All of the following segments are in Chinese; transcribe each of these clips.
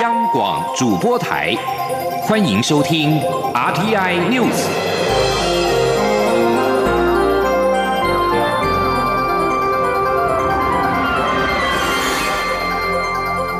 央广主播台，欢迎收听 RTI News。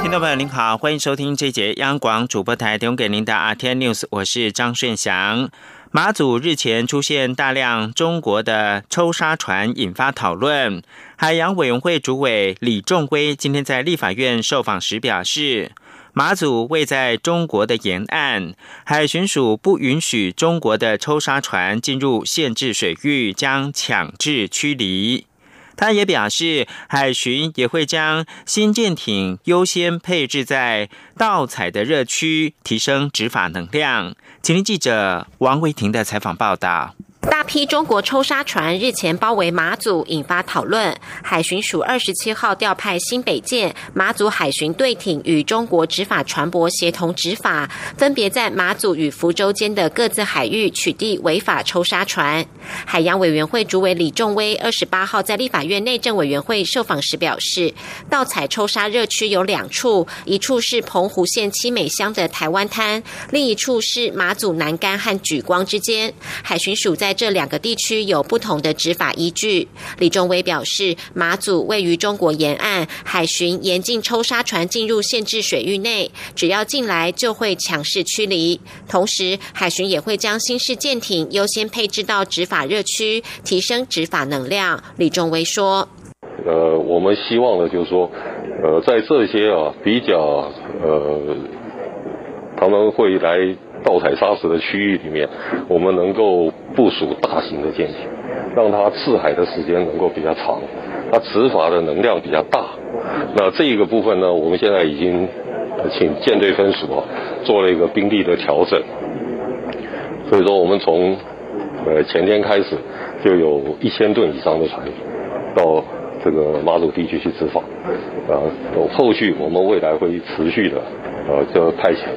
听众朋友您好，欢迎收听这节央广主播台提供给您的 RTI News，我是张顺祥。马祖日前出现大量中国的抽沙船，引发讨论。海洋委员会主委李仲威今天在立法院受访时表示，马祖位在中国的沿岸，海巡署不允许中国的抽沙船进入限制水域，将强制驱离。他也表示，海巡也会将新舰艇优先配置在盗采的热区，提升执法能量。请听记者王维婷的采访报道。大批中国抽沙船日前包围马祖，引发讨论。海巡署二十七号调派新北舰、马祖海巡队艇与中国执法船舶协同执法，分别在马祖与福州间的各自海域取缔违法抽沙船。海洋委员会主委李仲威二十八号在立法院内政委员会受访时表示，盗采抽沙热区有两处，一处是澎湖县七美乡的台湾滩，另一处是马祖南干和举光之间。海巡署在这两个地区有不同的执法依据。李仲威表示，马祖位于中国沿岸，海巡严禁抽沙船进入限制水域内，只要进来就会强势驱离。同时，海巡也会将新式舰艇优先配置到执法热区，提升执法能量。李仲威说：“呃，我们希望呢就是说，呃，在这些啊比较呃，他们会来。”盗采砂石的区域里面，我们能够部署大型的舰艇，让它刺海的时间能够比较长，它执法的能量比较大。那这一个部分呢，我们现在已经请舰队分署做了一个兵力的调整。所以说，我们从呃前天开始就有一千吨以上的船到这个马祖地区去执法，啊，后续我们未来会持续的呃就派遣。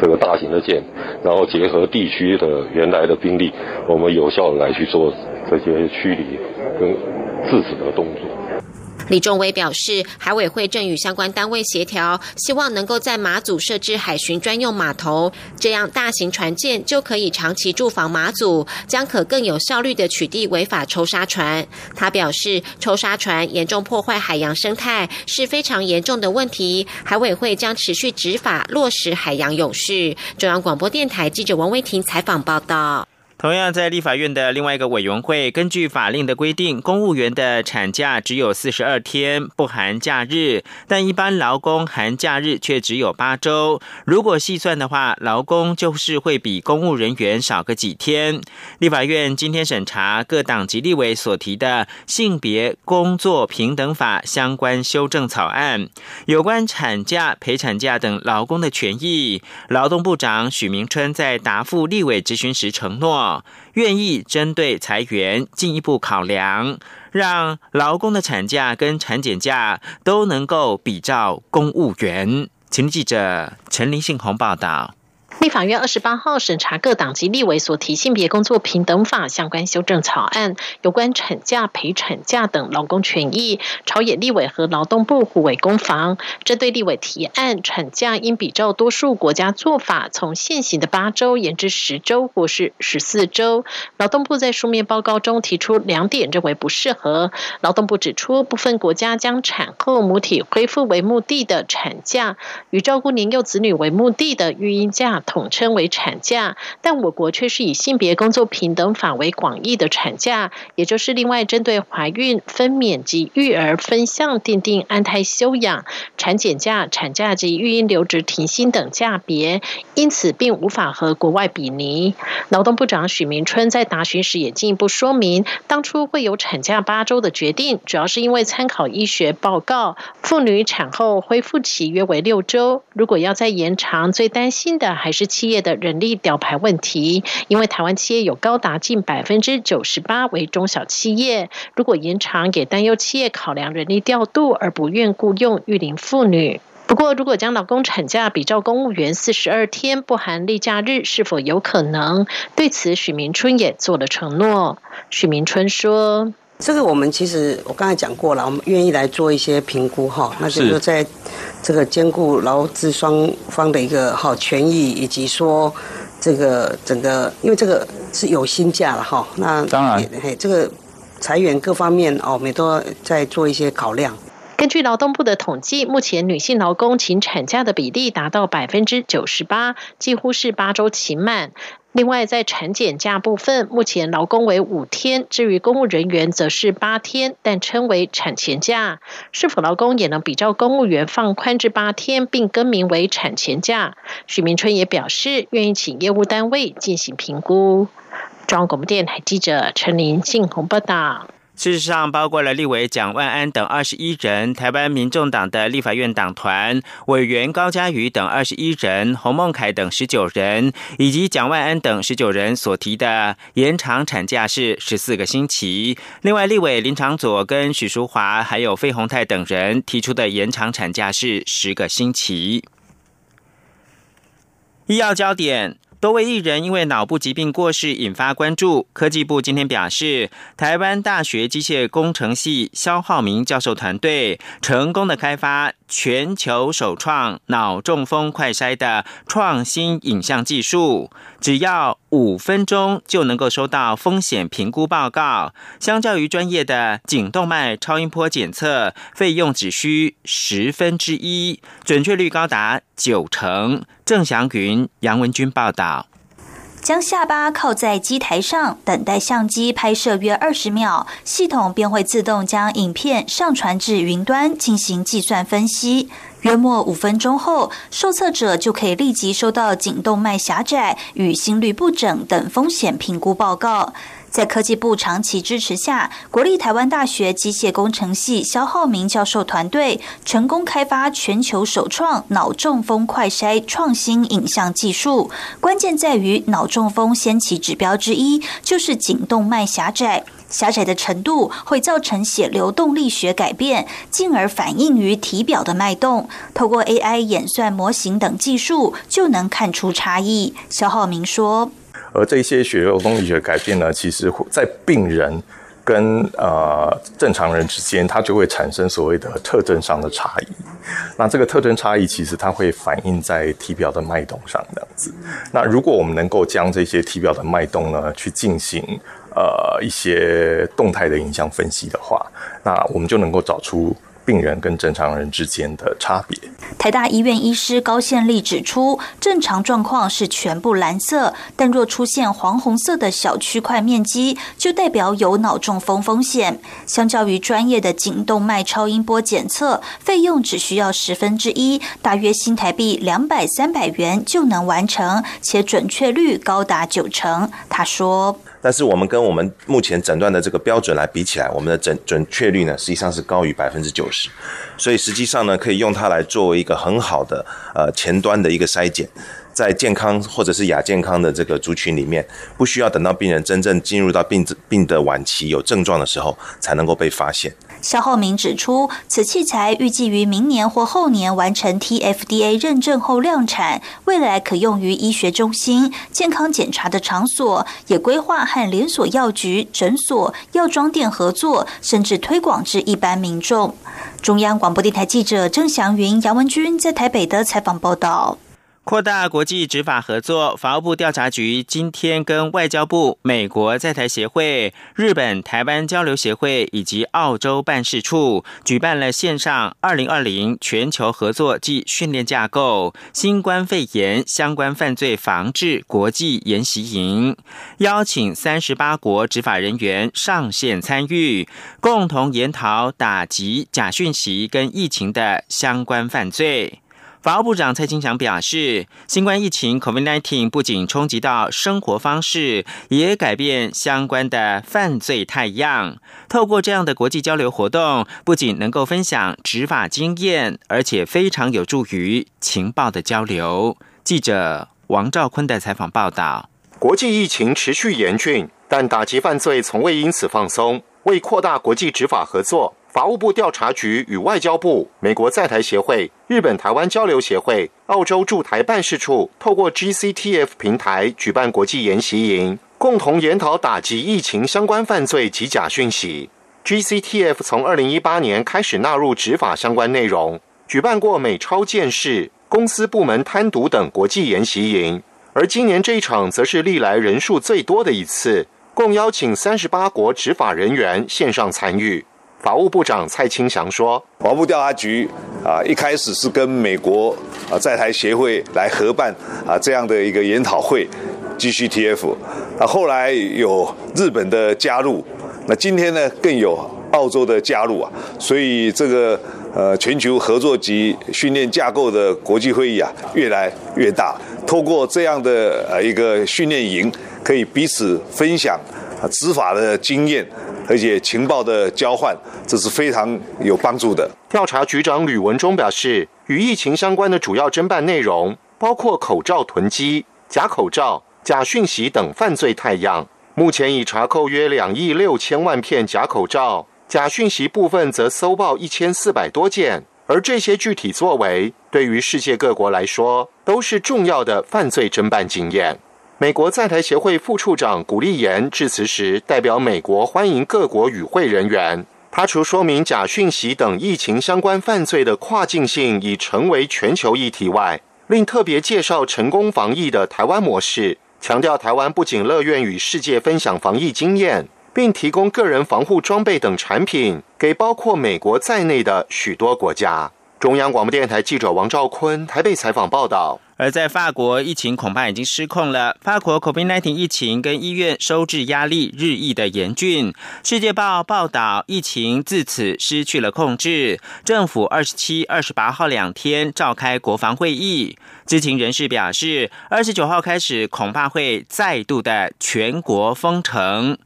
这个大型的舰，然后结合地区的原来的兵力，我们有效的来去做这些驱离跟制止的动作。李仲威表示，海委会正与相关单位协调，希望能够在马祖设置海巡专用码头，这样大型船舰就可以长期驻防马祖，将可更有效率的取缔违法抽沙船。他表示，抽沙船严重破坏海洋生态，是非常严重的问题。海委会将持续执法，落实海洋永续。中央广播电台记者王威婷采访报道。同样，在立法院的另外一个委员会，根据法令的规定，公务员的产假只有四十二天，不含假日；但一般劳工含假日却只有八周。如果细算的话，劳工就是会比公务人员少个几天。立法院今天审查各党及立委所提的性别工作平等法相关修正草案，有关产假、陪产假等劳工的权益，劳动部长许明春在答复立委质询时承诺。愿意针对裁员进一步考量，让劳工的产假跟产检假都能够比照公务员。请记者陈林信宏报道。立法院二十八号审查各党及立委所提性别工作平等法相关修正草案，有关产假、陪产假等劳工权益，朝野立委和劳动部互为攻防。针对立委提案，产假应比照多数国家做法，从现行的八周延至十周或是十四周。劳动部在书面报告中提出两点，认为不适合。劳动部指出，部分国家将产后母体恢复为目的的产假，与照顾年幼子女为目的的育婴假。统称为产假，但我国却是以性别工作平等法为广义的产假，也就是另外针对怀孕、分娩及育儿分项订定安胎休养、产检假、产假及育婴留职停薪等假别，因此并无法和国外比拟。劳动部长许明春在答询时也进一步说明，当初会有产假八周的决定，主要是因为参考医学报告，妇女产后恢复期约为六周，如果要再延长，最担心的还是。企业的人力调排问题，因为台湾企业有高达近百分之九十八为中小企业，如果延长，也担忧企业考量人力调度而不愿雇佣育龄妇女。不过，如果将老公产假比照公务员四十二天，不含例假日，是否有可能？对此，许明春也做了承诺。许明春说。这个我们其实我刚才讲过了，我们愿意来做一些评估哈，那就是在这个兼顾劳资双方的一个好权益，以及说这个整个，因为这个是有薪假了哈，那当然，嘿，这个裁员各方面哦，我们都要在做一些考量。根据劳动部的统计，目前女性劳工请产假的比例达到百分之九十八，几乎是八周期满。另外，在产检假部分，目前劳工为五天，至于公务人员则是八天，但称为产前假。是否劳工也能比照公务员放宽至八天，并更名为产前假？许明春也表示愿意请业务单位进行评估。中央广播电台记者陈林信宏报道。事实上，包括了立委蒋万安等二十一人，台湾民众党的立法院党团委员高嘉瑜等二十一人，洪孟凯等十九人，以及蒋万安等十九人所提的延长产假是十四个星期。另外，立委林长佐跟许淑华还有费鸿泰等人提出的延长产假是十个星期。医药焦点。多位艺人因为脑部疾病过世，引发关注。科技部今天表示，台湾大学机械工程系肖浩明教授团队成功的开发全球首创脑中风快筛的创新影像技术，只要五分钟就能够收到风险评估报告。相较于专业的颈动脉超音波检测，费用只需十分之一，准确率高达九成。郑祥云、杨文军报道：将下巴靠在机台上，等待相机拍摄约二十秒，系统便会自动将影片上传至云端进行计算分析。约莫五分钟后，受测者就可以立即收到颈动脉狭窄与心律不整等风险评估报告。在科技部长期支持下，国立台湾大学机械工程系肖浩明教授团队成功开发全球首创脑中风快筛创新影像技术。关键在于脑中风先期指标之一就是颈动脉狭窄，狭窄的程度会造成血流动力学改变，进而反映于体表的脉动。透过 AI 演算模型等技术，就能看出差异。肖浩明说。而这些血流动力学改变呢，其实在病人跟呃正常人之间，它就会产生所谓的特征上的差异。那这个特征差异，其实它会反映在体表的脉动上，这样子。那如果我们能够将这些体表的脉动呢，去进行呃一些动态的影像分析的话，那我们就能够找出。病人跟正常人之间的差别。台大医院医师高宪利指出，正常状况是全部蓝色，但若出现黄红色的小区块面积，就代表有脑中风风险。相较于专业的颈动脉超音波检测，费用只需要十分之一，大约新台币两百三百元就能完成，且准确率高达九成。他说。但是我们跟我们目前诊断的这个标准来比起来，我们的准准确率呢，实际上是高于百分之九十，所以实际上呢，可以用它来作为一个很好的呃前端的一个筛检。在健康或者是亚健康的这个族群里面，不需要等到病人真正进入到病病的晚期有症状的时候，才能够被发现。肖浩明指出，此器材预计于明年或后年完成 TFDA 认证后量产，未来可用于医学中心、健康检查的场所，也规划和连锁药局、诊所、药妆店合作，甚至推广至一般民众。中央广播电台记者郑祥云、杨文君在台北的采访报道。扩大国际执法合作，法务部调查局今天跟外交部、美国在台协会、日本台湾交流协会以及澳洲办事处举办了线上二零二零全球合作暨训练架构新冠肺炎相关犯罪防治国际研习营，邀请三十八国执法人员上线参与，共同研讨打击假讯息跟疫情的相关犯罪。法务部长蔡清祥表示，新冠疫情 （COVID-19） 不仅冲击到生活方式，也改变相关的犯罪态样。透过这样的国际交流活动，不仅能够分享执法经验，而且非常有助于情报的交流。记者王兆坤的采访报道：国际疫情持续严峻，但打击犯罪从未因此放松。为扩大国际执法合作。法务部调查局与外交部、美国在台协会、日本台湾交流协会、澳洲驻台办事处透过 GCTF 平台举办国际研习营，共同研讨打击疫情相关犯罪及假讯息。GCTF 从二零一八年开始纳入执法相关内容，举办过美超建市、公司部门贪渎等国际研习营，而今年这一场则是历来人数最多的一次，共邀请三十八国执法人员线上参与。法务部长蔡清祥说：“法务调查局啊，一开始是跟美国啊在台协会来合办啊这样的一个研讨会，GCTF。那后来有日本的加入，那今天呢更有澳洲的加入啊，所以这个呃全球合作及训练架构的国际会议啊越来越大。通过这样的呃一个训练营，可以彼此分享啊执法的经验。”而且情报的交换，这是非常有帮助的。调查局长吕文忠表示，与疫情相关的主要侦办内容包括口罩囤积、假口罩、假讯息等犯罪态样。目前已查扣约两亿六千万片假口罩，假讯息部分则搜爆一千四百多件。而这些具体作为，对于世界各国来说，都是重要的犯罪侦办经验。美国在台协会副处长古立言致辞时，代表美国欢迎各国与会人员。他除说明假讯息等疫情相关犯罪的跨境性已成为全球议题外，另特别介绍成功防疫的台湾模式，强调台湾不仅乐愿与世界分享防疫经验，并提供个人防护装备等产品给包括美国在内的许多国家。中央广播电台记者王兆坤台北采访报道。而在法国，疫情恐怕已经失控了。法国 COVID-19 疫情跟医院收治压力日益的严峻。世界报报道，疫情自此失去了控制。政府二十七、二十八号两天召开国防会议，知情人士表示，二十九号开始恐怕会再度的全国封城。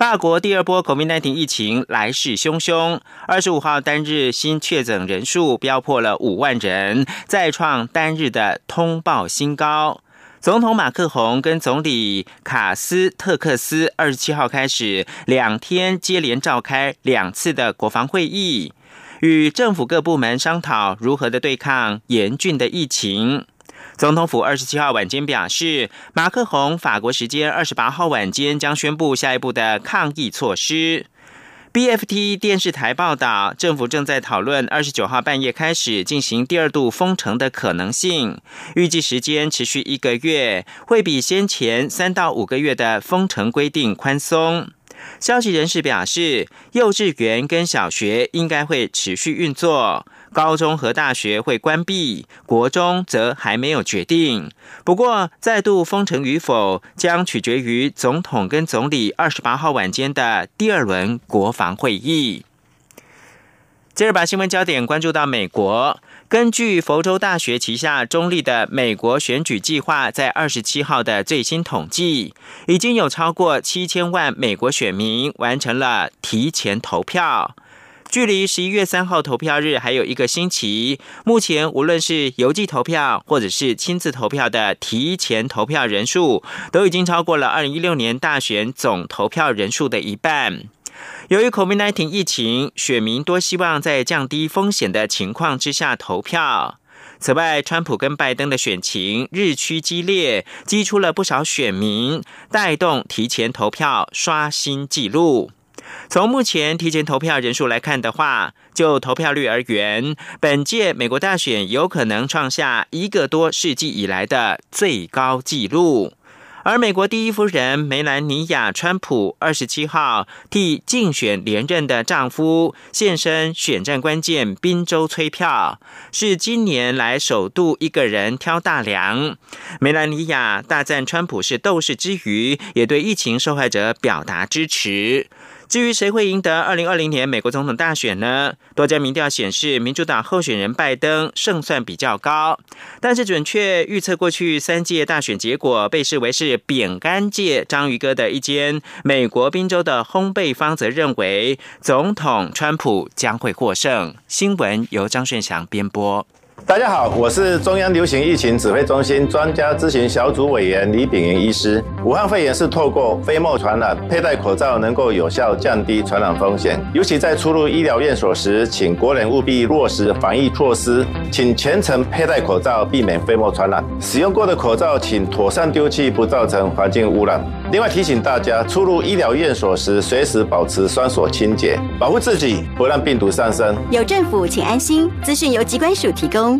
法国第二波 COVID-19 疫情来势汹汹，二十五号单日新确诊人数飙破了五万人，再创单日的通报新高。总统马克宏跟总理卡斯特克斯二十七号开始两天接连召开两次的国防会议，与政府各部门商讨如何的对抗严峻的疫情。总统府二十七号晚间表示，马克宏法国时间二十八号晚间将宣布下一步的抗疫措施。BFT 电视台报道，政府正在讨论二十九号半夜开始进行第二度封城的可能性，预计时间持续一个月，会比先前三到五个月的封城规定宽松。消息人士表示，幼稚园跟小学应该会持续运作。高中和大学会关闭，国中则还没有决定。不过，再度封城与否将取决于总统跟总理二十八号晚间的第二轮国防会议。接着，把新闻焦点关注到美国。根据佛州大学旗下中立的美国选举计划，在二十七号的最新统计，已经有超过七千万美国选民完成了提前投票。距离十一月三号投票日还有一个星期，目前无论是邮寄投票或者是亲自投票的提前投票人数，都已经超过了二零一六年大选总投票人数的一半。由于 COVID-19 疫情，选民多希望在降低风险的情况之下投票。此外，川普跟拜登的选情日趋激烈，激出了不少选民，带动提前投票刷新纪录。从目前提前投票人数来看的话，就投票率而言，本届美国大选有可能创下一个多世纪以来的最高纪录。而美国第一夫人梅兰妮亚·川普二十七号替竞选连任的丈夫现身选战关键宾州催票，是今年来首度一个人挑大梁。梅兰妮亚大赞川普是斗士之余，也对疫情受害者表达支持。至于谁会赢得二零二零年美国总统大选呢？多家民调显示，民主党候选人拜登胜算比较高，但是准确预测过去三届大选结果被视为是饼干界章鱼哥的一间美国宾州的烘焙坊则认为，总统川普将会获胜。新闻由张顺祥编播。大家好，我是中央流行疫情指挥中心专家咨询小组委员李炳云医师。武汉肺炎是透过飞沫传染，佩戴口罩能够有效降低传染风险。尤其在出入医疗院所时，请国人务必落实防疫措施，请全程佩戴口罩，避免飞沫传染。使用过的口罩请妥善丢弃，不造成环境污染。另外提醒大家，出入医疗院所时，随时保持双手清洁，保护自己，不让病毒上升。有政府，请安心。资讯由机关署提供。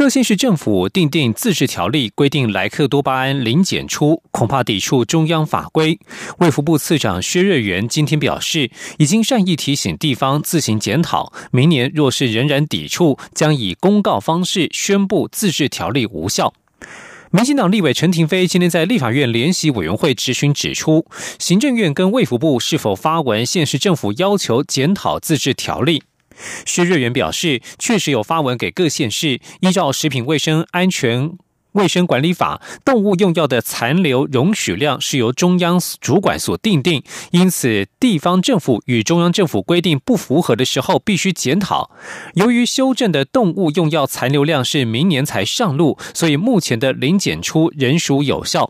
各县市政府订定自治条例，规定莱克多巴胺零检出，恐怕抵触中央法规。卫福部次长薛瑞元今天表示，已经善意提醒地方自行检讨，明年若是仍然抵触，将以公告方式宣布自治条例无效。民进党立委陈廷飞今天在立法院联席委员会质询指出，行政院跟卫福部是否发文县市政府要求检讨自治条例？薛瑞元表示，确实有发文给各县市，依照《食品卫生安全卫生管理法》，动物用药的残留容许量是由中央主管所定定，因此地方政府与中央政府规定不符合的时候，必须检讨。由于修正的动物用药残留量是明年才上路，所以目前的零检出仍属有效。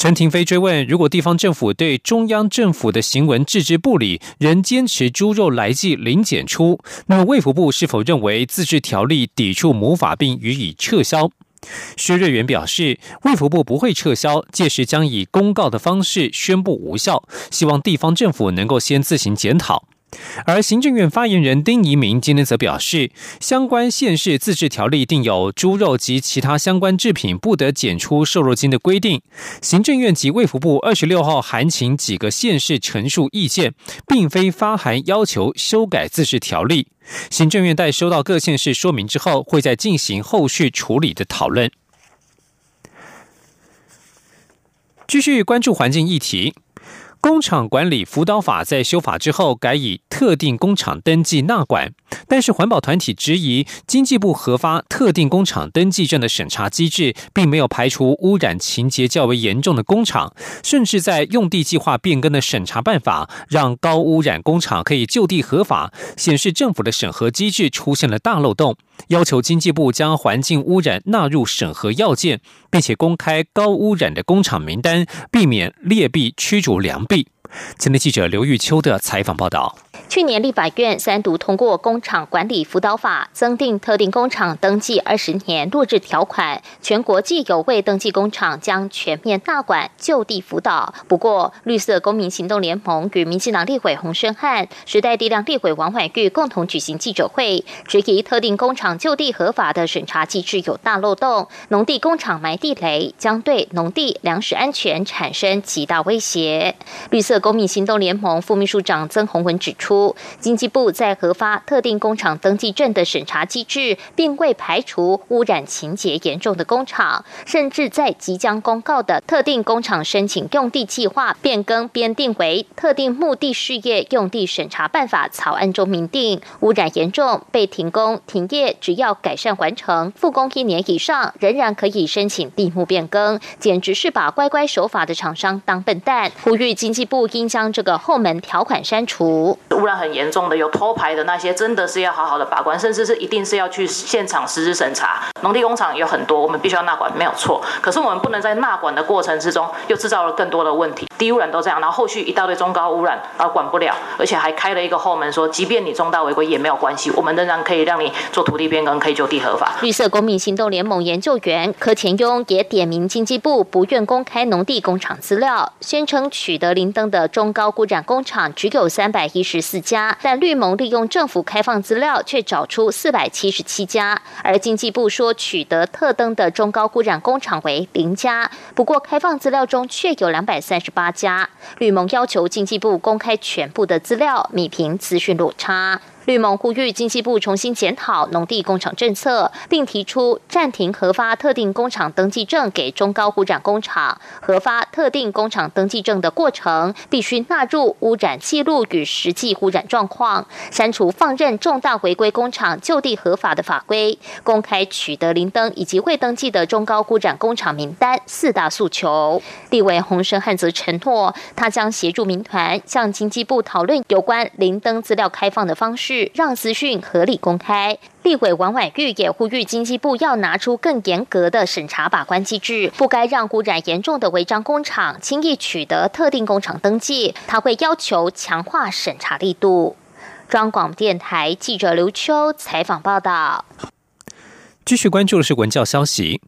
陈廷飞追问：如果地方政府对中央政府的行文置之不理，仍坚持猪肉来记零检出，那么卫福部是否认为自治条例抵触母法，并予以撤销？薛瑞元表示，卫福部不会撤销，届时将以公告的方式宣布无效，希望地方政府能够先自行检讨。而行政院发言人丁仪明今天则表示，相关县市自治条例定有猪肉及其他相关制品不得检出瘦肉精的规定。行政院及卫福部二十六号函请几个县市陈述意见，并非发函要求修改自治条例。行政院待收到各县市说明之后，会再进行后续处理的讨论。继续关注环境议题。工厂管理辅导法在修法之后，改以特定工厂登记纳管，但是环保团体质疑经济部核发特定工厂登记证的审查机制，并没有排除污染情节较为严重的工厂，甚至在用地计划变更的审查办法，让高污染工厂可以就地合法，显示政府的审核机制出现了大漏洞，要求经济部将环境污染纳入审核要件，并且公开高污染的工厂名单，避免劣币驱逐良。币前天记者刘玉秋的采访报道。去年立法院三读通过《工厂管理辅导法》，增订特定工厂登记二十年落日条款，全国既有未登记工厂将全面大管就地辅导。不过，绿色公民行动联盟与民进党立委洪生汉、时代力量立委王婉玉共同举行记者会，质疑特定工厂就地合法的审查机制有大漏洞，农地工厂埋地雷将对农地粮食安全产生极大威胁。绿色公民行动联盟副秘书长曾宏文指出。经济部在核发特定工厂登记证的审查机制，并未排除污染情节严重的工厂，甚至在即将公告的特定工厂申请用地计划变更编定为特定目的事业用地审查办法草案中明定，污染严重被停工停业，只要改善完成复工一年以上，仍然可以申请地目变更，简直是把乖乖守法的厂商当笨蛋。呼吁经济部应将这个后门条款删除。污染很严重的，有偷排的那些，真的是要好好的把关，甚至是一定是要去现场实施审查。农地工厂有很多，我们必须要纳管，没有错。可是我们不能在纳管的过程之中，又制造了更多的问题。低污染都这样，然后后续一大堆中高污染，然后管不了，而且还开了一个后门，说即便你重大违规也没有关系，我们仍然可以让你做土地变更，可以就地合法。绿色公民行动联盟研究员柯前庸也点名经济部不愿公开农地工厂资料，宣称取得林登的中高污染工厂只有三百一十四家。但绿盟利用政府开放资料，却找出四百七十七家，而经济部说取得特登的中高污染工厂为零家。不过开放资料中却有两百三十八家。绿盟要求经济部公开全部的资料，米平资讯落差。绿盟呼吁经济部重新检讨农地工厂政策，并提出暂停核发特定工厂登记证给中高污染工厂。核发特定工厂登记证的过程必须纳入污染记录与实际污染状况，删除放任重大违规工厂就地合法的法规，公开取得零登以及未登记的中高污染工厂名单四大诉求。立委洪生汉则承诺，他将协助民团向经济部讨论有关零登资料开放的方式。让资讯合理公开。立委王婉玉也呼吁经济部要拿出更严格的审查把关机制，不该让污染严重的违章工厂轻易取得特定工厂登记。他会要求强化审查力度。中广电台记者刘秋采访报道。继续关注的是文教消息。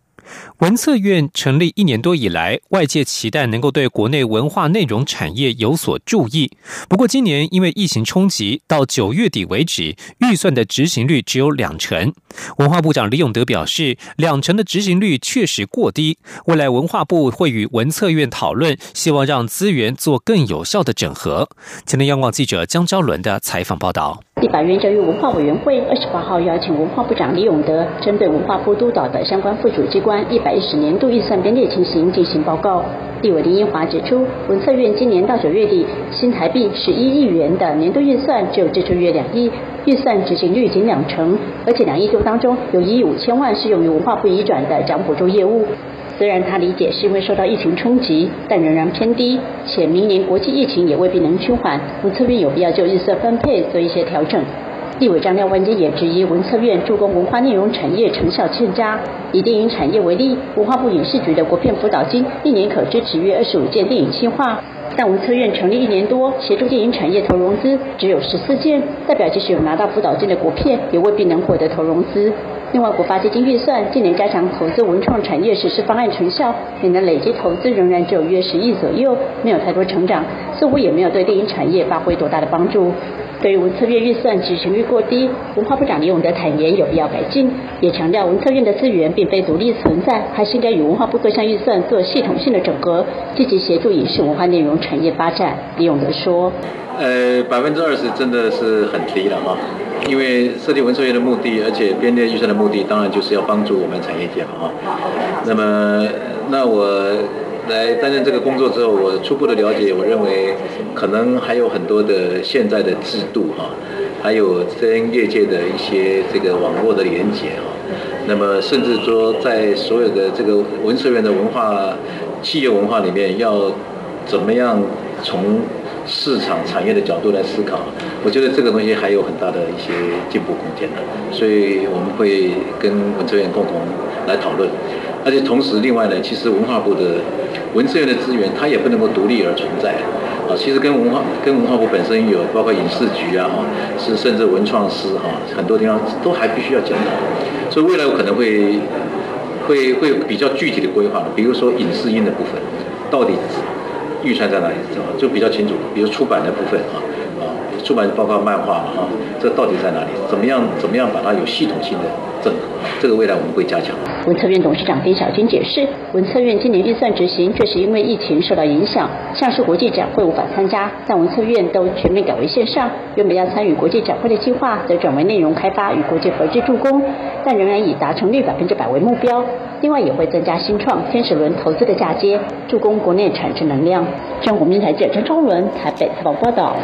文策院成立一年多以来，外界期待能够对国内文化内容产业有所注意。不过，今年因为疫情冲击，到九月底为止，预算的执行率只有两成。文化部长李永德表示，两成的执行率确实过低。未来文化部会与文策院讨论，希望让资源做更有效的整合。前天央广记者江昭伦的采访报道。立法院教育文化委员会二十八号邀请文化部长李永德，针对文化部督导的相关附属机关一百一十年度预算编列情形进行报告。立委林英华指出，文策院今年到九月底，新台币十一亿元的年度预算只有支出约两亿，预算执行率仅两成，而且两亿多当中有一亿五千万是用于文化部移转的奖补助业务。虽然他理解是因为受到疫情冲击，但仍然偏低，且明年国际疫情也未必能趋缓，文策院有必要就预算分配做一些调整。立委张廖万金也质疑文策院助攻文化内容产业成效欠佳。以电影产业为例，文化部影视局的国片辅导金一年可支持约二十五件电影计划，但文策院成立一年多，协助电影产业投融资只有十四件，代表即使有拿到辅导金的国片，也未必能获得投融资。另外，国发基金预算近年加强投资文创产业实施方案成效，每年累计投资仍然只有约十亿左右，没有太多成长，似乎也没有对电影产业发挥多大的帮助。对于文策院预算执行率过低，文化部长李永德坦言有必要改进，也强调文策院的资源并非独立存在，还是应该与文化部各项预算做系统性的整合，积极协助影视文化内容产业发展。李永德说：“呃，百分之二十真的是很低了哈。”因为设立文策院的目的，而且编列预算的目的，当然就是要帮助我们产业界嘛，哈。那么，那我来担任这个工作之后，我初步的了解，我认为可能还有很多的现在的制度哈，还有跟业界的一些这个网络的连接哈。那么，甚至说在所有的这个文社院的文化企业文化里面，要怎么样从市场产业的角度来思考，我觉得这个东西还有很大的一些进步空间的，所以我们会跟文策院共同来讨论。而且同时，另外呢，其实文化部的文策院的资源，它也不能够独立而存在啊。其实跟文化跟文化部本身有，包括影视局啊，是甚至文创司哈，很多地方都还必须要检讨。所以未来我可能会会会有比较具体的规划，比如说影视音的部分，到底。预算在哪里？就比较清楚。比如出版的部分，啊，出版包括漫画嘛，哈，这到底在哪里？怎么样？怎么样把它有系统性的整合？这个未来我们会加强。文策院董事长丁小军解释，文策院今年预算执行确实因为疫情受到影响，像是国际展会无法参加，但文策院都全面改为线上。原本要参与国际展会的计划，则转为内容开发与国际合作助攻，但仍然以达成率百分之百为目标。另外也会增加新创天使轮投资的嫁接，助攻国内产生能量。中国民台记者张超伦台北采访报道。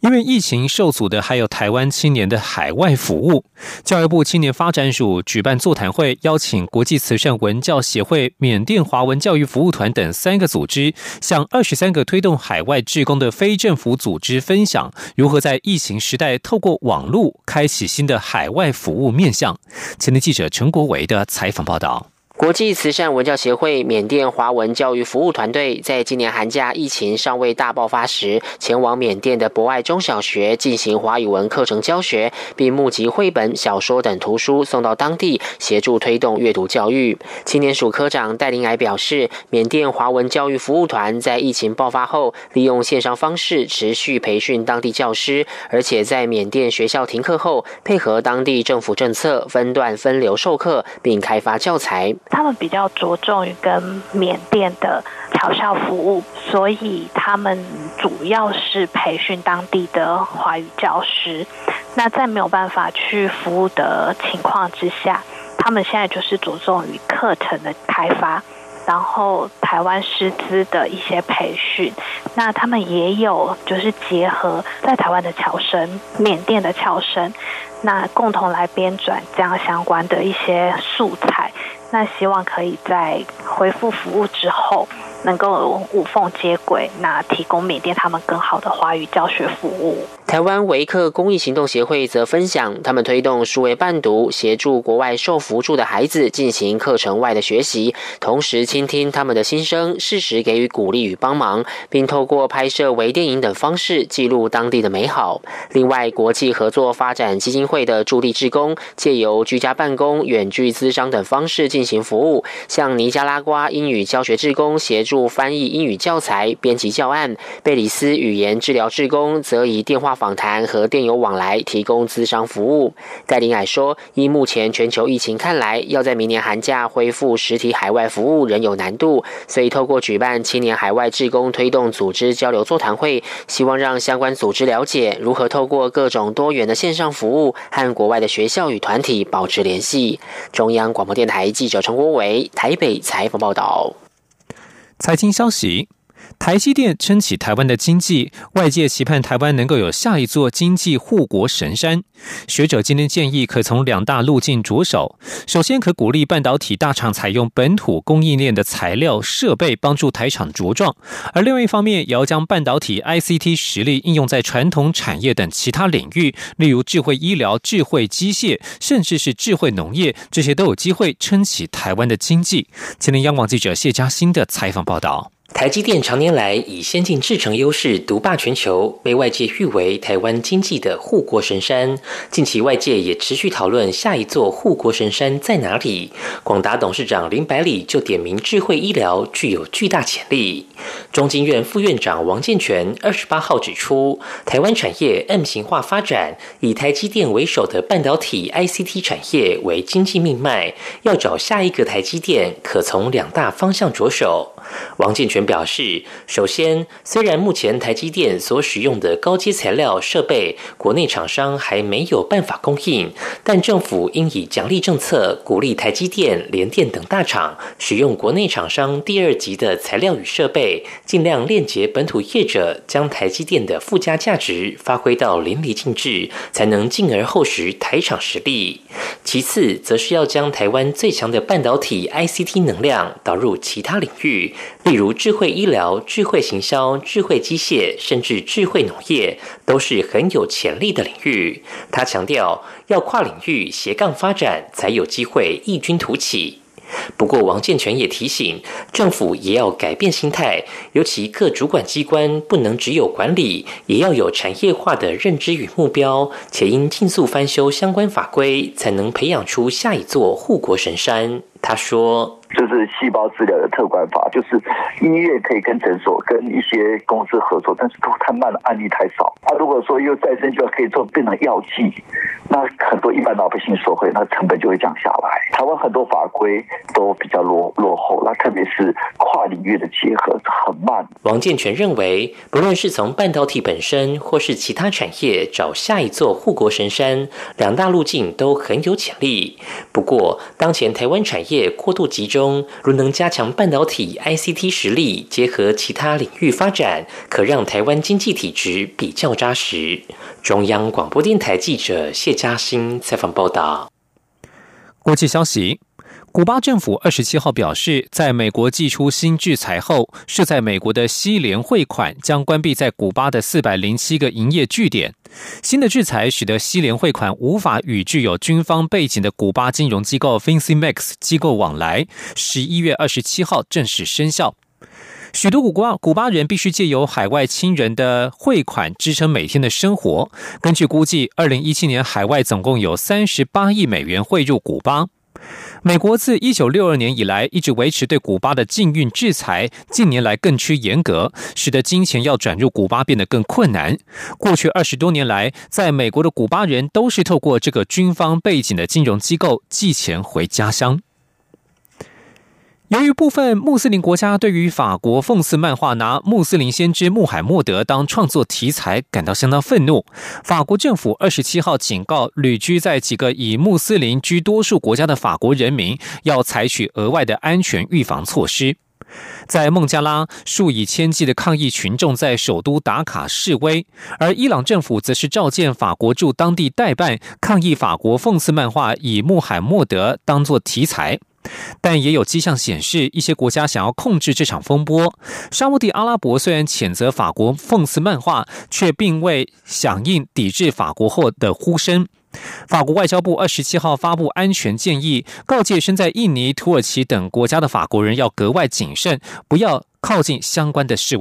因为疫情受阻的还有台湾青年的海外服务，教育部青年发展署举办座谈会，邀请国际慈善文教协会、缅甸华文教育服务团等三个组织，向二十三个推动海外志工的非政府组织分享，如何在疫情时代透过网络开启新的海外服务面向。前天记者陈国维的采访报道。国际慈善文教协会缅甸华文教育服务团队在今年寒假疫情尚未大爆发时，前往缅甸的博爱中小学进行华语文课程教学，并募集绘本、小说等图书送到当地，协助推动阅读教育。青年署科长戴林矮表示，缅甸华文教育服务团在疫情爆发后，利用线上方式持续培训当地教师，而且在缅甸学校停课后，配合当地政府政策，分段分流授课，并开发教材。他们比较着重于跟缅甸的侨校服务，所以他们主要是培训当地的华语教师。那在没有办法去服务的情况之下，他们现在就是着重于课程的开发。然后台湾师资的一些培训，那他们也有就是结合在台湾的侨生、缅甸的侨生，那共同来编撰这样相关的一些素材，那希望可以在恢复服务之后。能够无缝接轨，那提供缅甸他们更好的华语教学服务。台湾维克公益行动协会则分享，他们推动数位伴读，协助国外受扶助的孩子进行课程外的学习，同时倾听他们的心生，适时给予鼓励与帮忙，并透过拍摄微电影等方式记录当地的美好。另外，国际合作发展基金会的驻地志工，借由居家办公、远距资商等方式进行服务，向尼加拉瓜英语教学志工协。助翻译英语教材、编辑教案，贝里斯语言治疗志工则以电话访谈和电邮往来提供咨商服务。戴林矮说：“依目前全球疫情看来，要在明年寒假恢复实体海外服务仍有难度，所以透过举办青年海外志工推动组织交流座谈会，希望让相关组织了解如何透过各种多元的线上服务和国外的学校与团体保持联系。”中央广播电台记者陈国伟台北采访报道。财经消息。台积电撑起台湾的经济，外界期盼台湾能够有下一座经济护国神山。学者今天建议，可从两大路径着手。首先，可鼓励半导体大厂采用本土供应链的材料设备，帮助台厂茁壮；而另外一方面，也要将半导体 ICT 实力应用在传统产业等其他领域，例如智慧医疗、智慧机械，甚至是智慧农业，这些都有机会撑起台湾的经济。今天，央广记者谢嘉欣的采访报道。台积电常年来以先进制程优势独霸全球，被外界誉为台湾经济的护国神山。近期外界也持续讨论下一座护国神山在哪里。广达董事长林百里就点名智慧医疗具有巨大潜力。中经院副院长王健全二十八号指出，台湾产业 M 型化发展，以台积电为首的半导体 ICT 产业为经济命脉，要找下一个台积电，可从两大方向着手。王建全表示，首先，虽然目前台积电所使用的高阶材料设备，国内厂商还没有办法供应，但政府应以奖励政策鼓励台积电、联电等大厂使用国内厂商第二级的材料与设备，尽量链接本土业者，将台积电的附加价值发挥到淋漓尽致，才能进而厚实台厂实力。其次，则是要将台湾最强的半导体 ICT 能量导入其他领域。例如，智慧医疗、智慧行销、智慧机械，甚至智慧农业，都是很有潜力的领域。他强调，要跨领域斜杠发展，才有机会异军突起。不过，王建全也提醒，政府也要改变心态，尤其各主管机关不能只有管理，也要有产业化的认知与目标，且应尽速翻修相关法规，才能培养出下一座护国神山。他说。就是细胞治疗的特管法，就是医院可以跟诊所、跟一些公司合作，但是都太慢了，案例太少。他如果说又再生就可以做变成药剂，那很多一般老百姓所会，那成本就会降下来。台湾很多法规都比较落落后，那特别是跨领域的结合很慢。王建全认为，不论是从半导体本身，或是其他产业找下一座护国神山，两大路径都很有潜力。不过，当前台湾产业过度集中。中，如能加强半导体 ICT 实力，结合其他领域发展，可让台湾经济体质比较扎实。中央广播电台记者谢嘉欣采访报道。国际消息。古巴政府二十七号表示，在美国寄出新制裁后，设在美国的西联汇款将关闭在古巴的四百零七个营业据点。新的制裁使得西联汇款无法与具有军方背景的古巴金融机构 FinCEMEX 机构往来。十一月二十七号正式生效。许多古巴古巴人必须借由海外亲人的汇款支撑每天的生活。根据估计，二零一七年海外总共有三十八亿美元汇入古巴。美国自一九六二年以来一直维持对古巴的禁运制裁，近年来更趋严格，使得金钱要转入古巴变得更困难。过去二十多年来，在美国的古巴人都是透过这个军方背景的金融机构寄钱回家乡。由于部分穆斯林国家对于法国讽刺漫画拿穆斯林先知穆罕默德当创作题材感到相当愤怒，法国政府二十七号警告旅居在几个以穆斯林居多数国家的法国人民，要采取额外的安全预防措施。在孟加拉，数以千计的抗议群众在首都打卡示威，而伊朗政府则是召见法国驻当地代办，抗议法国讽刺漫画以穆罕默德当作题材。但也有迹象显示，一些国家想要控制这场风波。沙地阿拉伯虽然谴责法国讽刺漫画，却并未响应抵制法国后的呼声。法国外交部二十七号发布安全建议，告诫身在印尼、土耳其等国家的法国人要格外谨慎，不要靠近相关的示威。